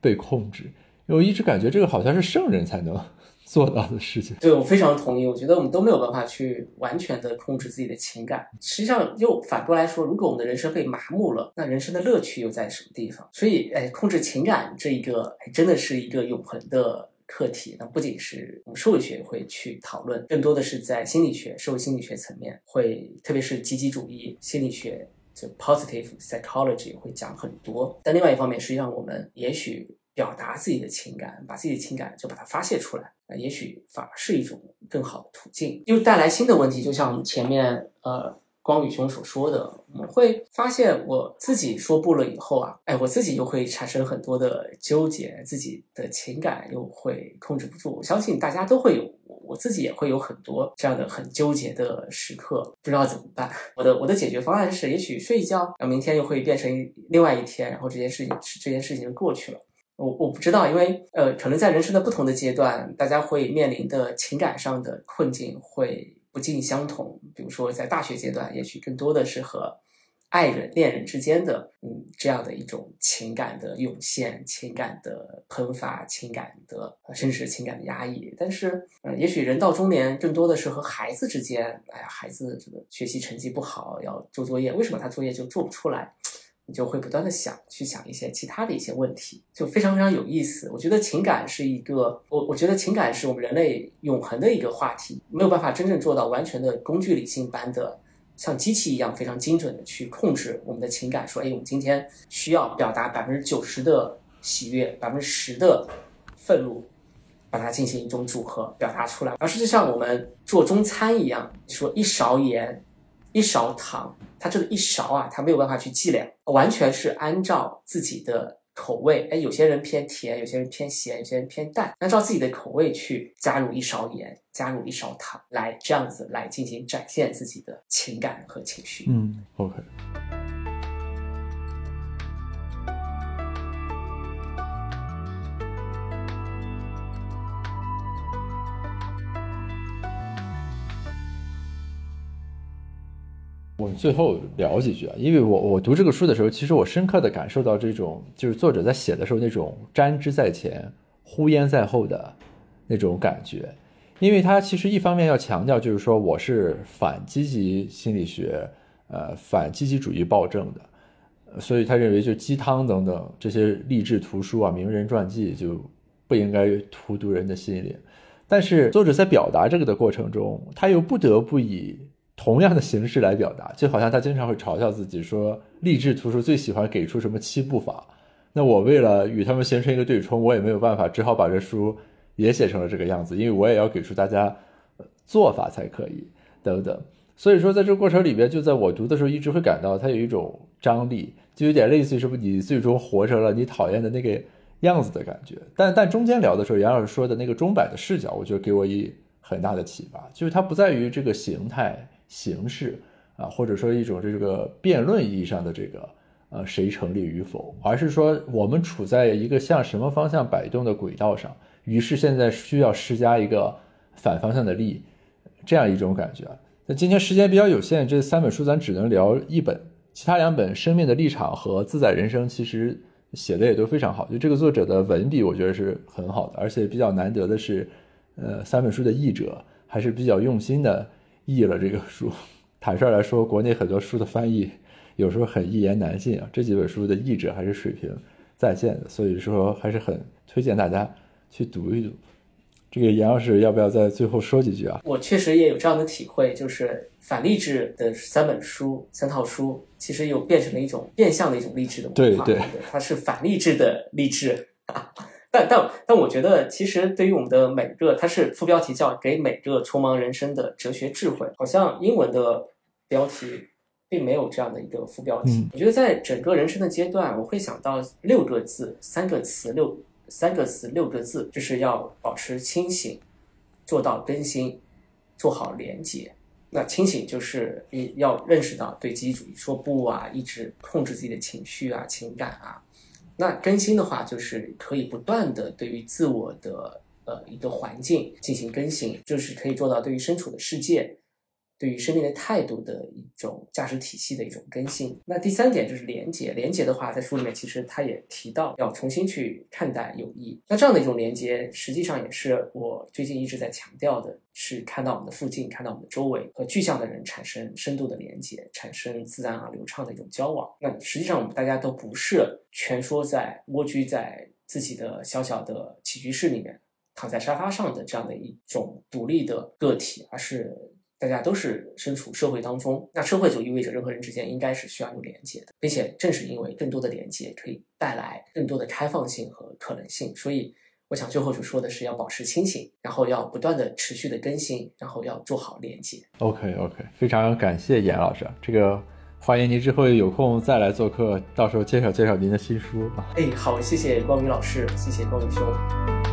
被控制？我一直感觉这个好像是圣人才能。做到的事情，对我非常同意。我觉得我们都没有办法去完全的控制自己的情感。实际上，又反过来说，如果我们的人生被麻木了，那人生的乐趣又在什么地方？所以，哎，控制情感这一个，还真的是一个永恒的课题。那不仅是我们社会学会去讨论，更多的是在心理学、社会心理学层面，会特别是积极主义心理学，就 positive psychology 会讲很多。但另外一方面，实际上我们也许。表达自己的情感，把自己的情感就把它发泄出来，那也许反而是一种更好的途径，又带来新的问题。就像前面呃光宇兄所说的，我们会发现我自己说不了以后啊，哎，我自己又会产生很多的纠结，自己的情感又会控制不住。我相信大家都会有，我自己也会有很多这样的很纠结的时刻，不知道怎么办。我的我的解决方案是，也许睡一觉，然后明天又会变成另外一天，然后这件事情这件事情就过去了。我我不知道，因为呃，可能在人生的不同的阶段，大家会面临的情感上的困境会不尽相同。比如说，在大学阶段，也许更多的是和爱人、恋人之间的嗯这样的一种情感的涌现、情感的喷发、情感的甚至情感的压抑。但是，嗯，也许人到中年，更多的是和孩子之间，哎呀，孩子这个学习成绩不好，要做作业，为什么他作业就做不出来？你就会不断的想，去想一些其他的一些问题，就非常非常有意思。我觉得情感是一个，我我觉得情感是我们人类永恒的一个话题，没有办法真正做到完全的工具理性般的，像机器一样非常精准的去控制我们的情感。说，哎，我们今天需要表达百分之九十的喜悦，百分之十的愤怒，把它进行一种组合表达出来。而是就像我们做中餐一样，说一勺盐。一勺糖，它这个一勺啊，它没有办法去计量，完全是按照自己的口味。哎，有些人偏甜，有些人偏咸，有些人偏淡，按照自己的口味去加入一勺盐，加入一勺糖，来这样子来进行展现自己的情感和情绪。嗯，OK。最后聊几句啊，因为我我读这个书的时候，其实我深刻的感受到这种就是作者在写的时候那种瞻之在前，呼焉在后的那种感觉，因为他其实一方面要强调就是说我是反积极心理学，呃，反积极主义暴政的，所以他认为就鸡汤等等这些励志图书啊、名人传记就不应该荼毒人的心灵，但是作者在表达这个的过程中，他又不得不以。同样的形式来表达，就好像他经常会嘲笑自己说，励志图书最喜欢给出什么七步法。那我为了与他们形成一个对冲，我也没有办法，只好把这书也写成了这个样子，因为我也要给出大家做法才可以，等等。所以说，在这个过程里边，就在我读的时候，一直会感到它有一种张力，就有点类似于什么你最终活成了你讨厌的那个样子的感觉。但但中间聊的时候，杨老师说的那个钟摆的视角，我觉得给我一很大的启发，就是它不在于这个形态形式啊，或者说一种这个辩论意义上的这个呃谁成立与否，而是说我们处在一个向什么方向摆动的轨道上，于是现在需要施加一个反方向的力，这样一种感觉。那今天时间比较有限，这三本书咱只能聊一本，其他两本《生命的立场》和《自在人生》其实写的也都非常好。就这个作者的文笔，我觉得是很好的，而且比较难得的是，呃，三本书的译者还是比较用心的译了这个书。坦率来说，国内很多书的翻译有时候很一言难尽啊，这几本书的译者还是水平在线的，所以说还是很推荐大家去读一读。这个严老师要不要在最后说几句啊？我确实也有这样的体会，就是反励志的三本书、三套书，其实又变成了一种变相的一种励志的文化。对对，它是反励志的励志。<laughs> 但但但，我觉得其实对于我们的每个，它是副标题叫“给每个匆忙人生的哲学智慧”，好像英文的标题并没有这样的一个副标题。我觉得在整个人生的阶段，我会想到六个字、三个词、六。三个词六个字，就是要保持清醒，做到更新，做好连接。那清醒就是要认识到对积极主义说不啊，一直控制自己的情绪啊、情感啊。那更新的话，就是可以不断的对于自我的呃一个环境进行更新，就是可以做到对于身处的世界。对于生命的态度的一种价值体系的一种更新。那第三点就是连接，连接的话，在书里面其实他也提到要重新去看待友谊。那这样的一种连接，实际上也是我最近一直在强调的，是看到我们的附近，看到我们的周围，和具象的人产生深度的连接，产生自然而流畅的一种交往。那实际上我们大家都不是蜷缩在蜗居在自己的小小的起居室里面，躺在沙发上的这样的一种独立的个体，而是。大家都是身处社会当中，那社会就意味着人和人之间应该是需要有连接的，并且正是因为更多的连接可以带来更多的开放性和可能性，所以我想最后就说的是要保持清醒，然后要不断的持续的更新，然后要做好连接。OK OK，非常感谢严老师，这个欢迎您之后有空再来做客，到时候介绍介绍您的新书哎，好，谢谢光明老师，谢谢光明兄。